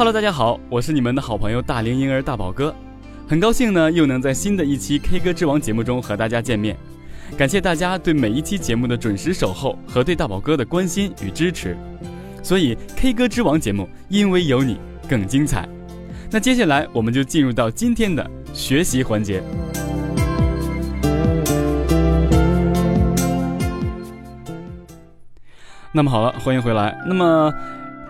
Hello，大家好，我是你们的好朋友大龄婴儿大宝哥，很高兴呢又能在新的一期 K 歌之王节目中和大家见面，感谢大家对每一期节目的准时守候和对大宝哥的关心与支持，所以 K 歌之王节目因为有你更精彩。那接下来我们就进入到今天的学习环节。那么好了，欢迎回来。那么。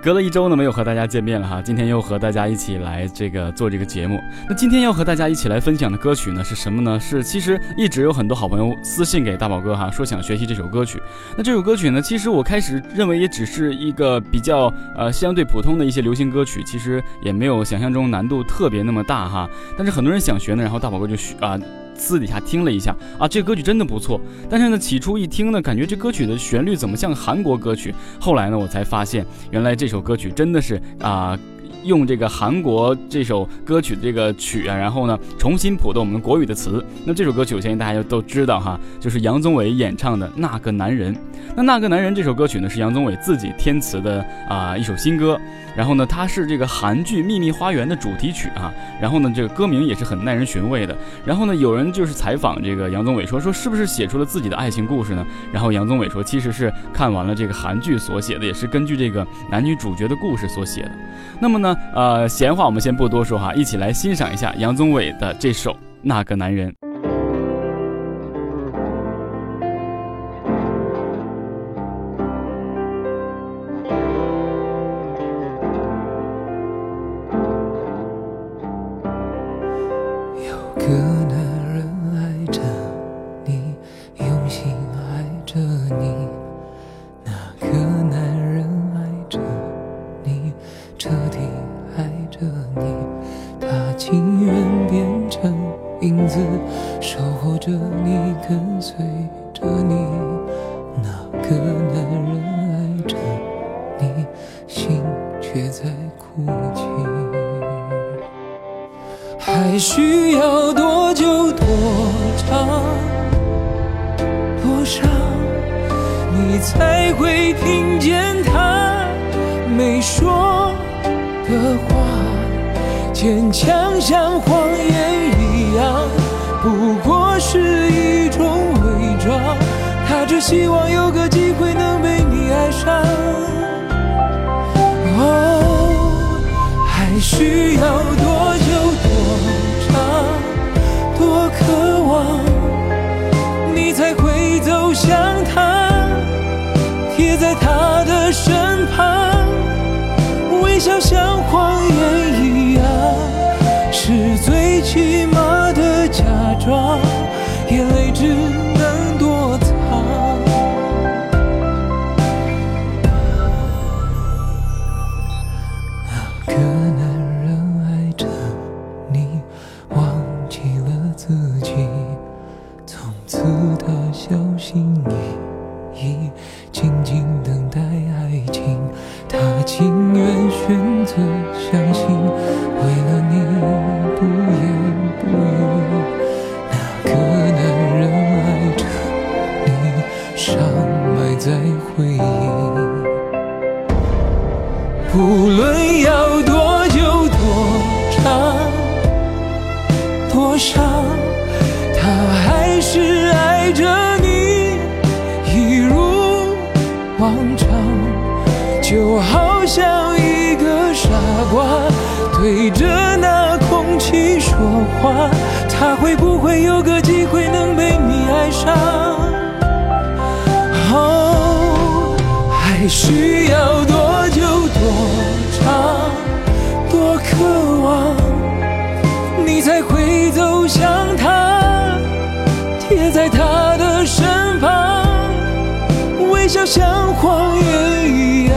隔了一周呢，没有和大家见面了哈，今天又和大家一起来这个做这个节目。那今天要和大家一起来分享的歌曲呢是什么呢？是其实一直有很多好朋友私信给大宝哥哈，说想学习这首歌曲。那这首歌曲呢，其实我开始认为也只是一个比较呃相对普通的一些流行歌曲，其实也没有想象中难度特别那么大哈。但是很多人想学呢，然后大宝哥就学啊。私底下听了一下啊，这歌曲真的不错。但是呢，起初一听呢，感觉这歌曲的旋律怎么像韩国歌曲？后来呢，我才发现，原来这首歌曲真的是啊。用这个韩国这首歌曲的这个曲啊，然后呢重新谱的我们国语的词。那这首歌曲我相信大家都知道哈，就是杨宗纬演唱的《那个男人》。那《那个男人》这首歌曲呢是杨宗纬自己填词的啊一首新歌。然后呢，它是这个韩剧《秘密花园》的主题曲啊。然后呢，这个歌名也是很耐人寻味的。然后呢，有人就是采访这个杨宗纬说说是不是写出了自己的爱情故事呢？然后杨宗纬说其实是看完了这个韩剧所写的，也是根据这个男女主角的故事所写的。那么呢，呃，闲话我们先不多说哈，一起来欣赏一下杨宗纬的这首《那个男人》。的男人爱着你，心却在哭泣。还需要多久？多长？多伤？你才会听见他没说的话。坚强像谎言一样，不过是一种伪装。只希望有个机会能被你爱上。哦，还需要多久多长，多渴望，你才会走向他，贴在他的身旁，微笑像谎言一样。是最起码的假装，眼泪只对着那。空气说话，他会不会有个机会能被你爱上？哦，还需要多久多长多渴望，你才会走向他，贴在他的身旁，微笑像谎言一样，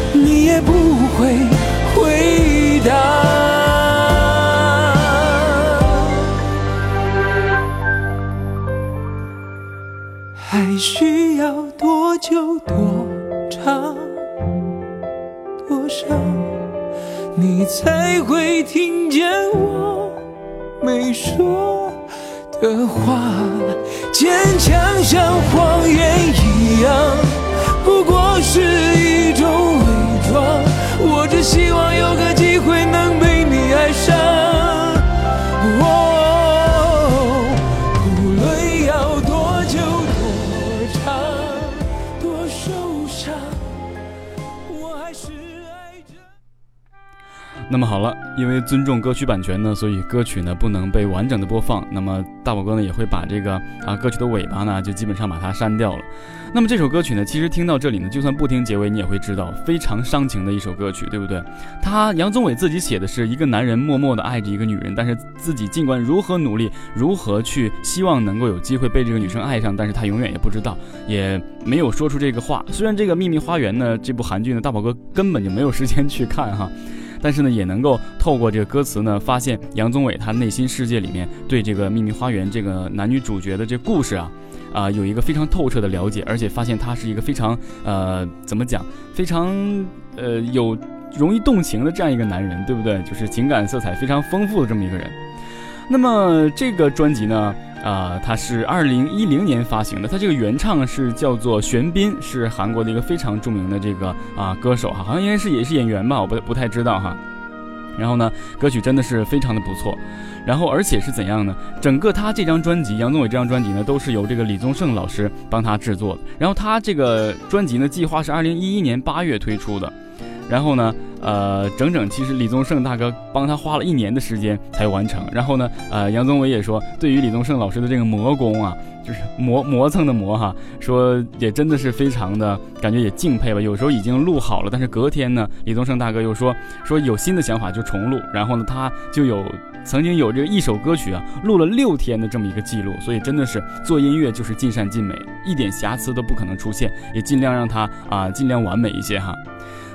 还需要多久多长多少，你才会听见我没说的话？坚强像谎言一样，那么好了，因为尊重歌曲版权呢，所以歌曲呢不能被完整的播放。那么大宝哥呢也会把这个啊歌曲的尾巴呢就基本上把它删掉了。那么这首歌曲呢，其实听到这里呢，就算不听结尾，你也会知道非常伤情的一首歌曲，对不对？他杨宗纬自己写的是一个男人默默的爱着一个女人，但是自己尽管如何努力，如何去希望能够有机会被这个女生爱上，但是他永远也不知道，也没有说出这个话。虽然这个《秘密花园》呢，这部韩剧呢，大宝哥根本就没有时间去看哈。但是呢，也能够透过这个歌词呢，发现杨宗纬他内心世界里面对这个《秘密花园》这个男女主角的这故事啊，啊、有一个非常透彻的了解，而且发现他是一个非常呃怎么讲，非常呃有容易动情的这样一个男人，对不对？就是情感色彩非常丰富的这么一个人。那么这个专辑呢，啊、它是二零一零年发行的，它这个原唱是叫做玄彬，是韩国的一个非常著名的这个啊、歌手哈，好像应该是也是演员吧，我不不太知道哈。然后呢，歌曲真的是非常的不错，然后而且是怎样呢？整个他这张专辑，杨宗纬这张专辑呢，都是由这个李宗盛老师帮他制作的。然后他这个专辑呢，计划是二零一一年八月推出的。然后呢，呃，整整其实李宗盛大哥帮他花了一年的时间才完成。然后呢，呃，杨宗纬也说，对于李宗盛老师的这个磨工啊，就是磨磨蹭的磨哈，说也真的是非常的感觉也敬佩吧。有时候已经录好了，但是隔天呢，李宗盛大哥又说说有新的想法就重录。然后呢，他就有曾经有这一首歌曲啊，录了六天的这么一个记录。所以真的是做音乐就是尽善尽美，一点瑕疵都不可能出现，也尽量让它啊、尽量完美一些哈。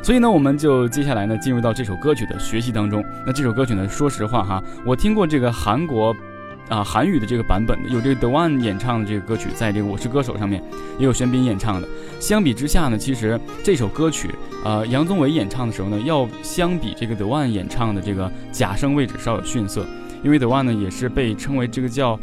所以呢，我们就接下来呢进入到这首歌曲的学习当中。那这首歌曲呢，说实话哈，我听过这个韩国啊韩语的这个版本的，有这个 The One 演唱的这个歌曲，在这个《我是歌手》上面也有玄彬演唱的。相比之下呢，其实这首歌曲，呃，杨宗纬演唱的时候呢，要相比这个 The One 演唱的这个假声位置稍有逊色，因为 The One 呢也是被称为这个叫。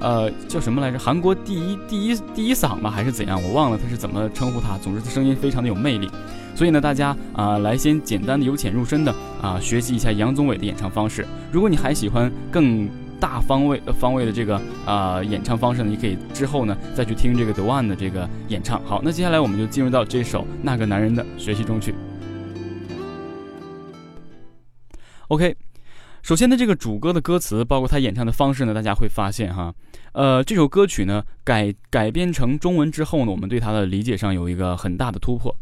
呃，叫什么来着？韩国第一第一第一嗓吧，还是怎样？我忘了他是怎么称呼他。总之，他声音非常的有魅力。所以呢，大家啊、来先简单的由浅入深的啊、学习一下杨宗纬的演唱方式。如果你还喜欢更大方位方位的这个啊、演唱方式呢，你可以之后呢再去听这个 The One 的这个演唱。好，那接下来我们就进入到这首《那个男人的学习中去》。OK，首先呢，这个主歌的歌词，包括他演唱的方式呢，大家会发现哈，呃，这首歌曲呢改改编成中文之后呢，我们对它的理解上有一个很大的突破，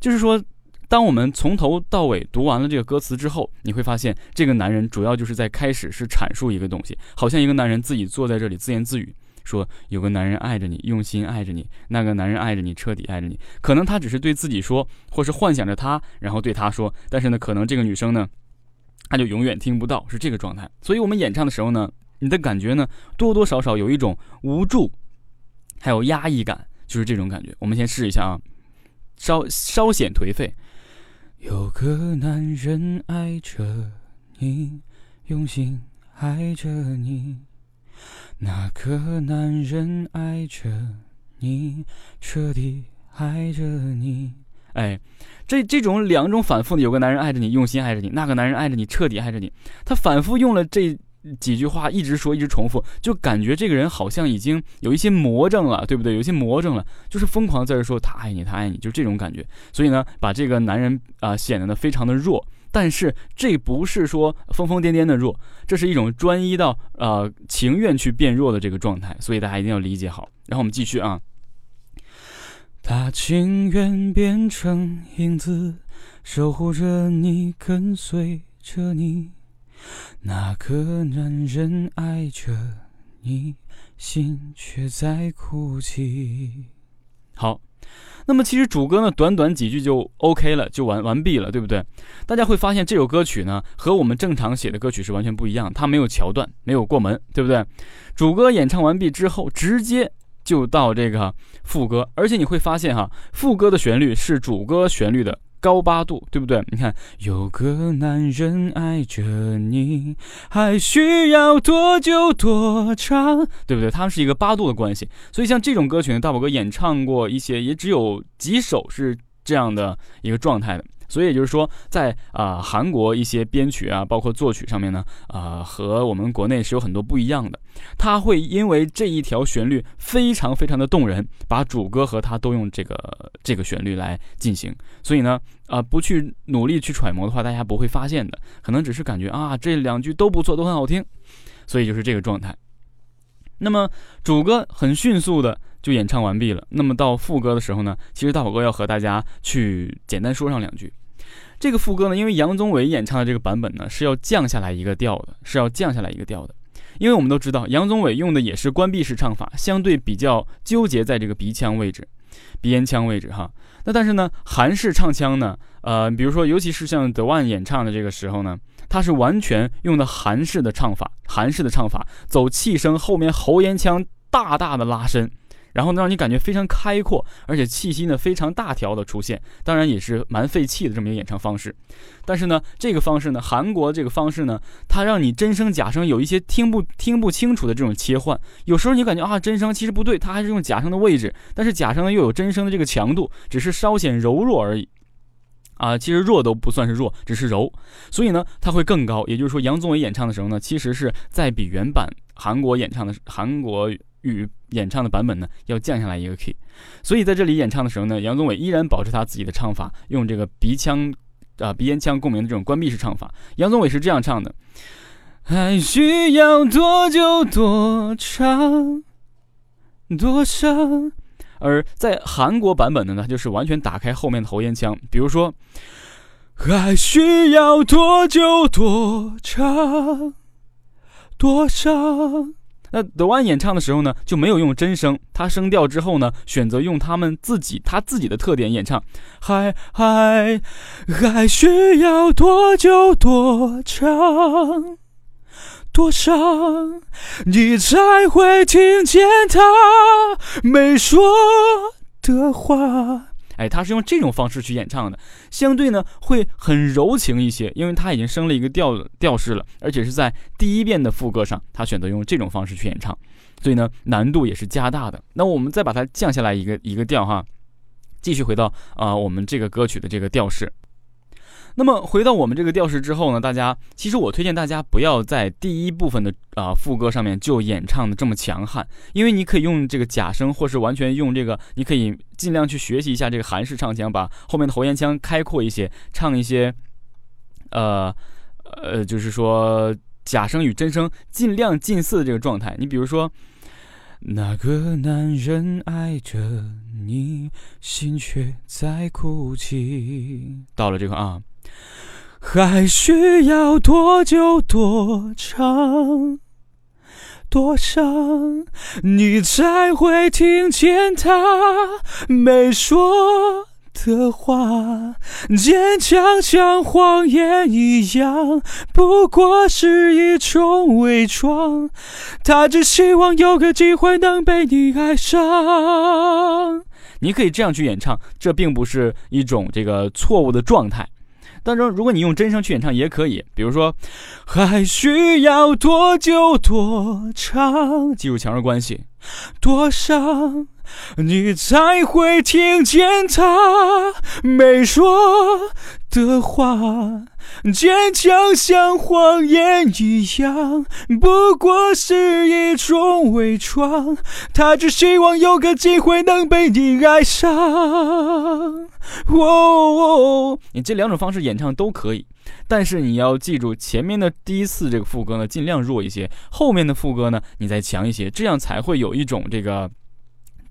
就是说，当我们从头到尾读完了这个歌词之后，你会发现这个男人主要就是在开始是阐述一个东西，好像一个男人自己坐在这里自言自语。说有个男人爱着你，用心爱着你；那个男人爱着你，彻底爱着你。可能他只是对自己说，或是幻想着他，然后对他说。但是呢，可能这个女生呢，她就永远听不到，是这个状态。所以我们演唱的时候呢，你的感觉呢，多多少少有一种无助，还有压抑感，就是这种感觉。我们先试一下啊，稍稍显颓废。有个男人爱着你，用心爱着你。那个男人爱着你，彻底爱着你。哎，这这种两种反复的，有个男人爱着你，用心爱着你；那个男人爱着你，彻底爱着你。他反复用了这几句话，一直说，一直重复，就感觉这个人好像已经有一些魔怔了，对不对？有一些魔怔了，就是疯狂在这说他爱你，他爱你，就这种感觉。所以呢，把这个男人啊、显得呢非常的弱。但是这不是说疯疯癫癫的弱，这是一种专一到呃情愿去变弱的这个状态，所以大家一定要理解好。然后我们继续啊，他情愿变成影子，守护着你，跟随着你。那个男人爱着你，心却在哭泣。好。那么其实主歌呢，短短几句就 OK 了，就完完毕了，对不对？大家会发现这首歌曲呢，和我们正常写的歌曲是完全不一样，它没有桥段，没有过门，对不对？主歌演唱完毕之后，直接就到这个副歌，而且你会发现哈，副歌的旋律是主歌旋律的。高八度，对不对？你看，有个男人爱着你，还需要多久多长，对不对？他们是一个八度的关系，所以像这种歌曲呢，大宝哥演唱过一些，也只有几首是这样的一个状态的。所以也就是说，在啊韩国一些编曲啊，包括作曲上面呢，啊和我们国内是有很多不一样的。他会因为这一条旋律非常非常的动人，把主歌和他都用这个这个旋律来进行。所以呢，啊不去努力去揣摩的话，大家不会发现的，可能只是感觉啊这两句都不错，都很好听。所以就是这个状态。那么主歌很迅速的就演唱完毕了。那么到副歌的时候呢，其实大宝哥要和大家去简单说上两句。这个副歌呢，因为杨宗纬演唱的这个版本呢是要降下来一个调的，是要降下来一个调的。因为我们都知道，杨宗纬用的也是关闭式唱法，相对比较纠结在这个鼻腔位置、鼻咽腔位置哈。那但是呢，韩式唱腔呢，呃，比如说尤其是像德万演唱的这个时候呢。它是完全用的韩式的唱法，韩式的唱法走气声，后面喉咽腔大大的拉伸，然后呢让你感觉非常开阔，而且气息呢非常大条的出现，当然也是蛮费气的这么一个演唱方式。但是呢，这个方式呢，韩国这个方式呢，它让你真声假声有一些听不听不清楚的这种切换，有时候你感觉啊真声其实不对，它还是用假声的位置，但是假声呢又有真声的这个强度，只是稍显柔弱而已。啊，其实弱都不算是弱，只是柔，所以呢，它会更高。也就是说，杨宗纬演唱的时候呢，其实是在比原版韩国演唱的韩国与演唱的版本呢要降下来一个 key。所以在这里演唱的时候呢，杨宗纬依然保持他自己的唱法，用这个鼻腔啊鼻咽腔共鸣的这种关闭式唱法。杨宗纬是这样唱的：还需要多久多长多长？而在韩国版本的呢，就是完全打开后面的喉咽腔，比如说，还需要多久多长多少？那德万演唱的时候呢，就没有用真声，他声调之后呢，选择用他们自己他自己的特点演唱，还还还需要多久多长？多长，你才会听见他没说的话。哎，他是用这种方式去演唱的，相对呢会很柔情一些，因为他已经升了一个调调式了，而且是在第一遍的副歌上，他选择用这种方式去演唱，所以呢难度也是加大的。那我们再把它降下来一个一个调哈，继续回到啊我们这个歌曲的这个调式。那么回到我们这个调式之后呢，大家其实我推荐大家不要在第一部分的啊副歌上面就演唱的这么强悍，因为你可以用这个假声，或是完全用这个，你可以尽量去学习一下这个韩式唱腔，把后面的喉咽腔开阔一些，唱一些，呃呃，就是说假声与真声尽量近似的这个状态。你比如说，那个男人爱着你，心却在哭泣。到了这块啊。还需要多久多长多长，你才会听见他没说的话？坚强像谎言一样，不过是一种伪装。他只希望有个机会能被你爱上。你可以这样去演唱，这并不是一种这个错误的状态。当中，如果你用真声去演唱也可以，比如说，还需要多久多长？记住强弱关系，多伤，你才会听见他没说的话。坚强像谎言一样，不过是一种伪装。他只希望有个机会能被你爱上。哦，你这两种方式演唱都可以，但是你要记住，前面的第一次这个副歌呢，尽量弱一些；后面的副歌呢，你再强一些，这样才会有一种这个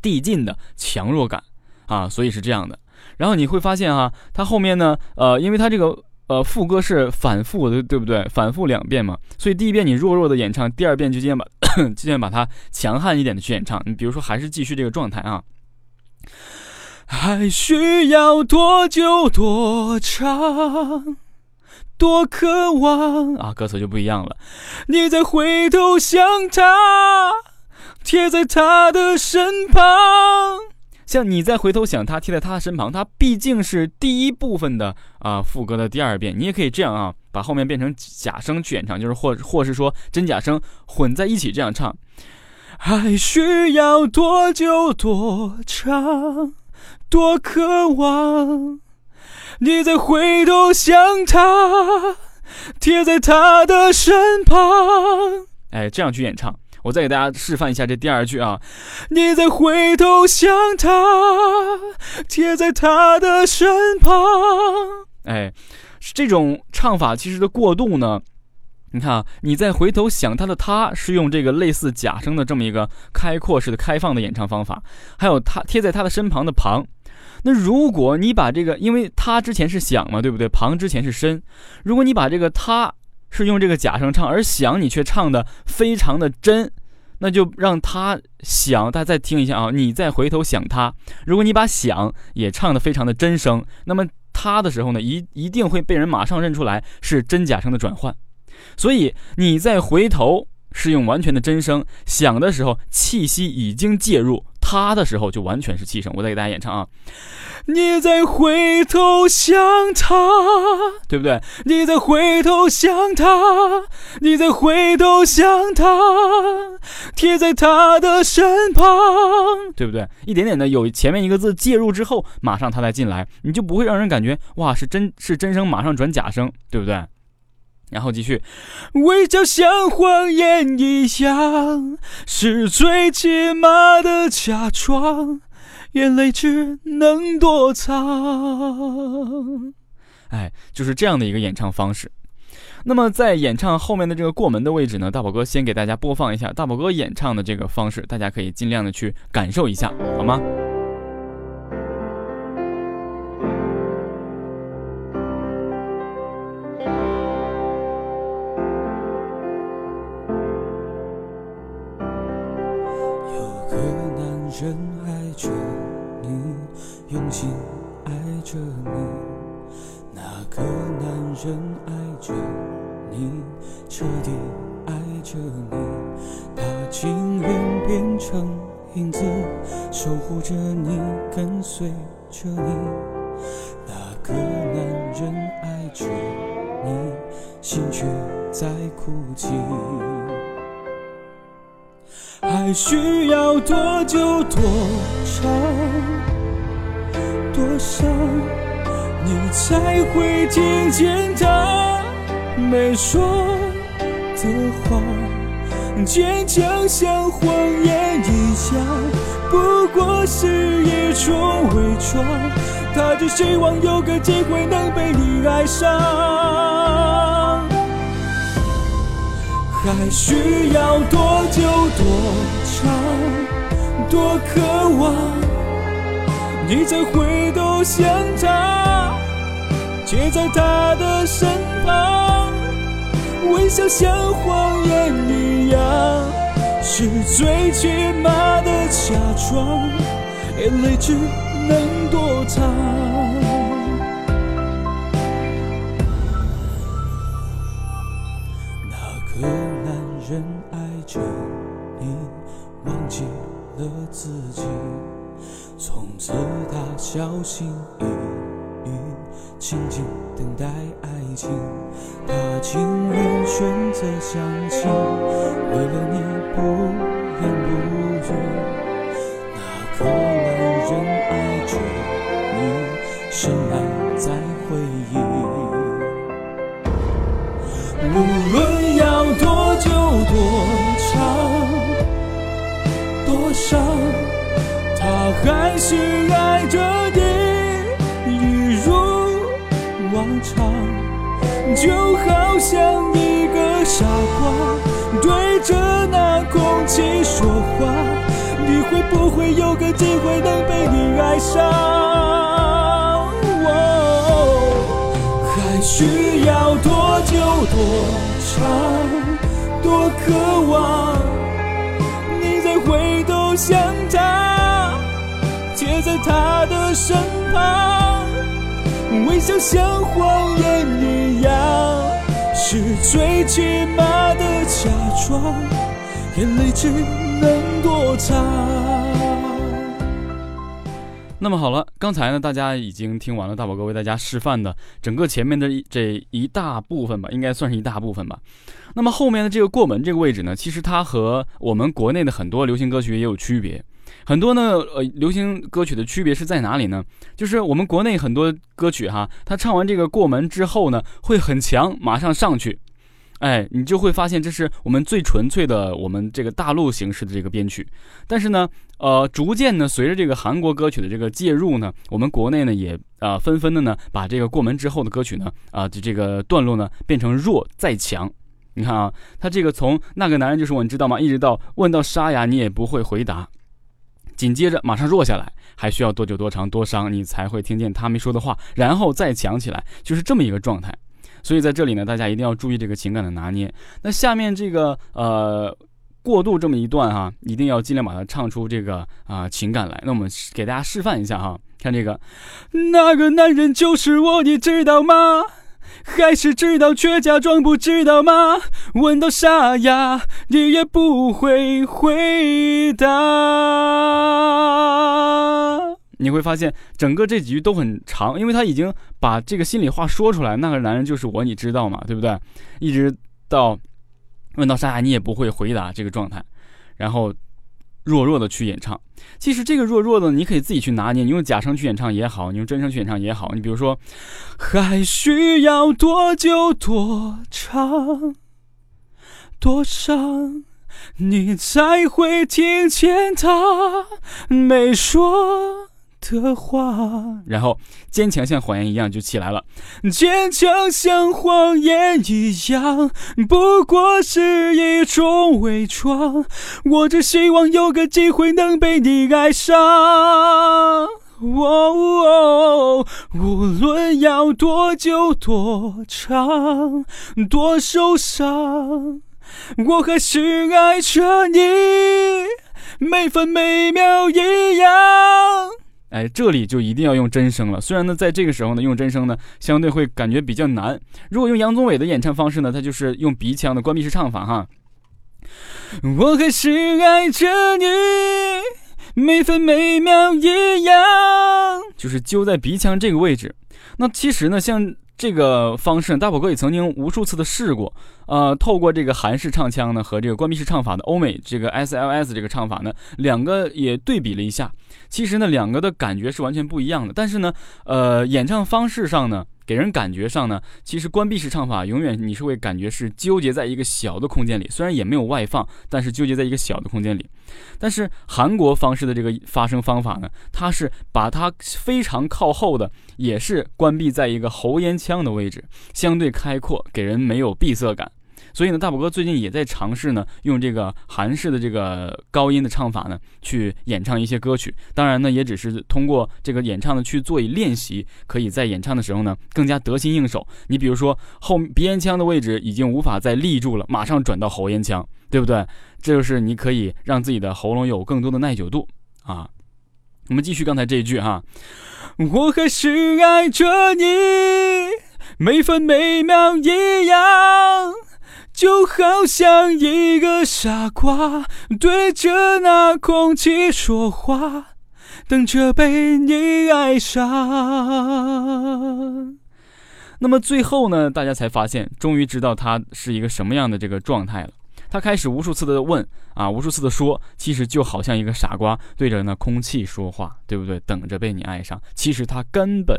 递进的强弱感。啊，所以是这样的。然后你会发现哈，它后面呢，呃，因为它这个呃副歌是反复的，对不对？反复两遍嘛，所以第一遍你弱弱的演唱，第二遍就尽量把 尽量把它强悍一点的去演唱。你比如说，还是继续这个状态啊。还需要多久多长，多渴望啊！歌词就不一样了。你再回头想他，贴在他的身旁。像你再回头想他，贴在他的身旁，他毕竟是第一部分的啊副歌的第二遍。你也可以这样啊，把后面变成假声去演唱，就是或或是说真假声混在一起这样唱。还需要多久多长？多渴望，你再回头想他，贴在他的身旁。哎，这样去演唱。我再给大家示范一下这第二句啊，你再回头想他，贴在他的身旁。哎，这种唱法其实的过渡呢，你看啊，你再回头想他的他是用这个类似假声的这么一个开阔式的开放的演唱方法，还有他贴在他的身旁的旁。那如果你把这个，因为他之前是响嘛，对不对？旁之前是深。如果你把这个他是用这个假声唱，而响你却唱的非常的真，那就让他想。大家再听一下啊，你再回头想他。如果你把响也唱的非常的真声，那么他的时候呢，一一定会被人马上认出来是真假声的转换。所以你再回头是用完全的真声，响的时候气息已经介入。他的时候就完全是气声，我再给大家演唱啊！你再回头想他，对不对？你再回头想他，你再回头想他，贴在他的身旁，对不对？一点点的有前面一个字介入之后，马上他再进来，你就不会让人感觉哇是真是真声马上转假声，对不对？然后继续，微笑像谎言一样，是最起码的假装，眼泪只能躲藏。哎，就是这样的一个演唱方式。那么在演唱后面的这个过门的位置呢，大宝哥先给大家播放一下大宝哥演唱的这个方式，大家可以尽量的去感受一下，好吗？听见他没说的话？坚强像谎言一样，不过是一种伪装。他只希望有个机会能被你爱上。还需要多久多长多渴望，你再回头想他，贴在他的身旁微笑像谎言一样是最起码的假装眼泪只能躲藏。那个男人爱着你忘记了自己从此他小心翼翼。静静等待爱情。他情愿选择相信，为了你不言不语。那个男人爱着你，深爱在回忆。无论要多久多长多伤，他还是爱着。就好像一个傻瓜对着那空气说话，你会不会有个机会能被你爱上？哦还需要多久多长？多渴望你再回头想他，贴在他的身旁，微笑像谎言一样，是最起码的假装，眼泪只能躲藏。那么好了，刚才呢，大家已经听完了大宝哥为大家示范的整个前面的这一大部分吧，应该算是一大部分吧。那么后面的这个过门这个位置呢，其实它和我们国内的很多流行歌曲也有区别。很多呢，呃，流行歌曲的区别是在哪里呢？就是我们国内很多歌曲哈，它唱完这个过门之后呢，会很强，马上上去。哎，你就会发现这是我们最纯粹的我们这个大陆形式的这个编曲，但是呢，呃，逐渐呢，随着这个韩国歌曲的这个介入呢，我们国内呢也啊纷纷的呢把这个过门之后的歌曲呢啊就这个段落呢变成弱再强。你看啊，他这个从那个男人就是我，你知道吗？一直到问到沙哑你也不会回答，紧接着马上弱下来，还需要多久多长多伤你才会听见他没说的话，然后再强起来，就是这么一个状态。所以在这里呢，大家一定要注意这个情感的拿捏。那下面这个呃过渡这么一段哈，一定要尽量把它唱出这个啊情感来。那我们给大家示范一下哈，看这个，那个男人就是我，你知道吗？还是知道却假装不知道吗？问到沙哑，你也不会回答。你会发现整个这几句都很长，因为他已经把这个心里话说出来。那个男人就是我，你知道吗？对不对？一直到问到沙哑，你也不会回答这个状态，然后弱弱的去演唱。其实这个弱弱的，你可以自己去拿捏。你用假声去演唱也好，你用真声去演唱也好。你比如说，还需要多久多长多伤，你才会听见他没说？的话，然后坚强像谎言一样就起来了。坚强像谎言一样，不过是一种伪装。我只希望有个机会能被你爱上。哦，无论要多久多长多受伤，我还是爱着你，每分每秒一样。哎，这里就一定要用真声了。虽然呢，在这个时候呢，用真声呢，相对会感觉比较难。如果用杨宗纬的演唱方式呢，他就是用鼻腔的关闭式唱法哈。我还是爱着你，每分每秒一样，就是揪在鼻腔这个位置。那其实呢，像。这个方式，大宝哥也曾经无数次的试过，呃，透过这个韩式唱腔呢和这个关闭式唱法的欧美这个 S L S 这个唱法呢，两个也对比了一下，其实呢，两个的感觉是完全不一样的。但是呢，呃，演唱方式上呢。给人感觉上呢，其实关闭式唱法永远你是会感觉是纠结在一个小的空间里，虽然也没有外放，但是纠结在一个小的空间里。但是韩国方式的这个发声方法呢，它是把它非常靠后的，也是关闭在一个喉咽腔的位置，相对开阔，给人没有闭塞感。所以呢，大宝哥最近也在尝试呢，用这个韩式的这个高音的唱法呢，去演唱一些歌曲。当然呢，也只是通过这个演唱的去做以练习，可以在演唱的时候呢，更加得心应手。你比如说后鼻咽腔的位置已经无法再立住了，马上转到喉咽腔，对不对？这就是你可以让自己的喉咙有更多的耐久度啊。我们继续刚才这一句哈，我还是爱着你，每分每秒一样。就好像一个傻瓜对着那空气说话，等着被你爱上。那么最后呢，大家才发现，终于知道他是一个什么样的这个状态了。他开始无数次的问啊，无数次的说，其实就好像一个傻瓜对着那空气说话，对不对？等着被你爱上，其实他根本。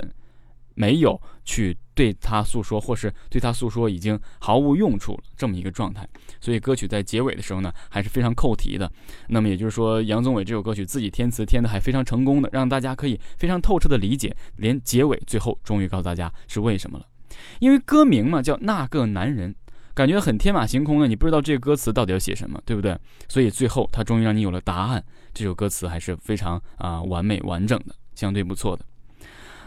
没有去对他诉说，或是对他诉说已经毫无用处了，这么一个状态。所以歌曲在结尾的时候呢，还是非常扣题的。那么也就是说，杨宗纬这首歌曲自己填词填的还非常成功的，让大家可以非常透彻的理解，连结尾最后终于告诉大家是为什么了。因为歌名嘛叫那个男人，感觉很天马行空的，你不知道这个歌词到底要写什么，对不对？所以最后他终于让你有了答案。这首歌词还是非常啊完美完整的，相对不错的。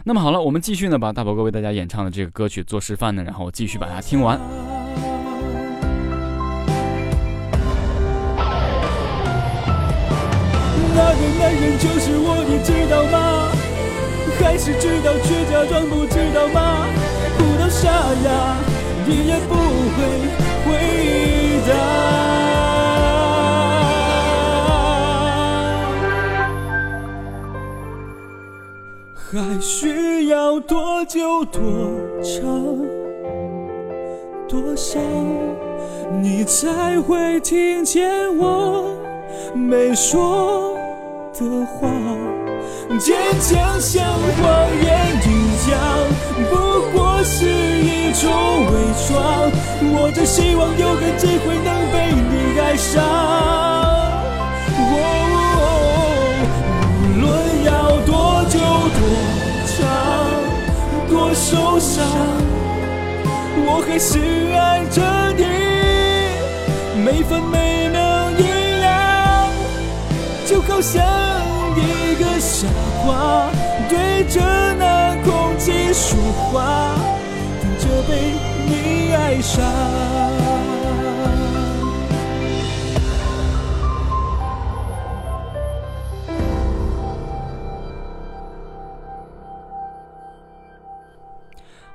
那么好了，我们继续呢，把大宝哥为大家演唱的这个歌曲做示范呢，然后继续把它听完。那个男人就是我，你知道吗？还是知道却假装不知道吗？哭到沙哑，你也不会回答。还需要多久多长多少，你才会听见我没说的话？坚强像谎言一样，不过是一种伪装。我只希望有个机会能被你爱上。受伤，我还是爱着你，每分每秒一样，就好像一个傻瓜对着那空气说话，等着被你爱上。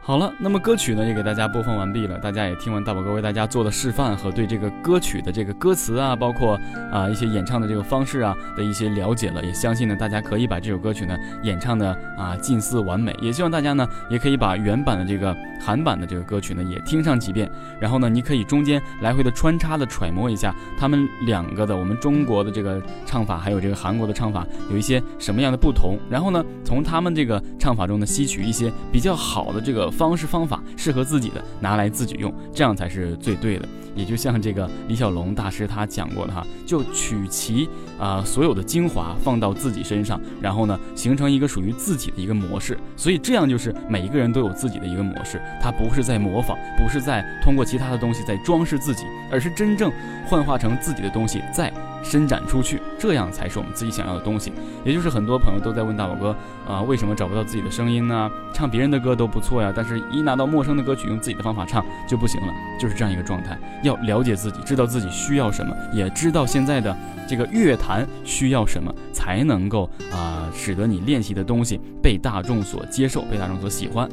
好了，那么歌曲呢也给大家播放完毕了，大家也听完大宝哥为大家做的示范和对这个歌曲的这个歌词啊，包括啊一些演唱的这个方式啊的一些了解了，也相信呢大家可以把这首歌曲呢演唱的啊近似完美，也希望大家呢也可以把原版的这个韩版的这个歌曲呢也听上几遍，然后呢你可以中间来回的穿插的揣摩一下他们两个的我们中国的这个唱法还有这个韩国的唱法有一些什么样的不同，然后呢从他们这个唱法中呢吸取一些比较好的这个。方式方法适合自己的拿来自己用，这样才是最对的。也就像这个李小龙大师他讲过的哈，就取其啊所有的精华放到自己身上，然后呢形成一个属于自己的一个模式。所以这样就是每一个人都有自己的一个模式，他不是在模仿，不是在通过其他的东西在装饰自己，而是真正幻化成自己的东西在。伸展出去，这样才是我们自己想要的东西。也就是很多朋友都在问大宝哥啊，为什么找不到自己的声音呢？唱别人的歌都不错呀，但是一拿到陌生的歌曲，用自己的方法唱就不行了。就是这样一个状态。要了解自己，知道自己需要什么，也知道现在的这个乐坛需要什么，才能够啊，使得你练习的东西被大众所接受，被大众所喜欢。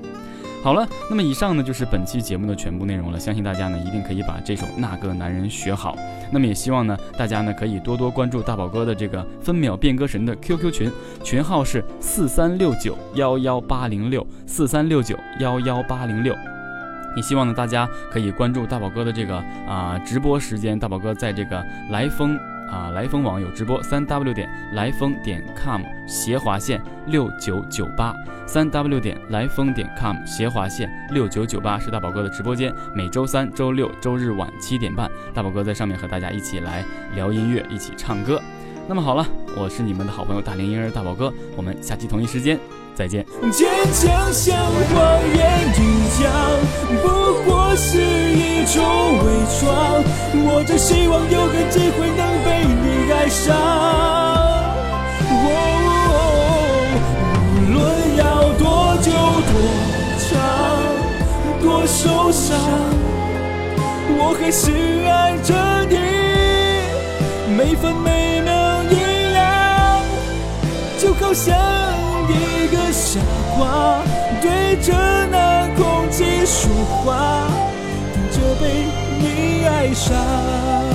好了，那么以上呢就是本期节目的全部内容了。相信大家呢一定可以把这首《那个男人》学好。那么也希望呢大家呢可以多多关注大宝哥的这个分秒变歌神的 QQ 群，群号是四三六九幺幺八零六四三六九幺幺八零六。也希望呢大家可以关注大宝哥的这个啊直播时间，大宝哥在这个来风。啊，来风网有直播，三 w 点来风点 com 斜划线六九九八，三 w 点来风点 com 斜划线六九九八是大宝哥的直播间，每周三、周六、周日晚七点半，大宝哥在上面和大家一起来聊音乐，一起唱歌。那么好了，我是你们的好朋友大龄婴儿大宝哥，我们下期同一时间。再见。坚强像谎言一样，不过是一种伪装。我只希望有个机会能被你爱上。无论要多久、多长、多受伤，我还是爱着你，每分每秒一两，就好像。一个傻瓜对着那空气说话，等着被你爱上。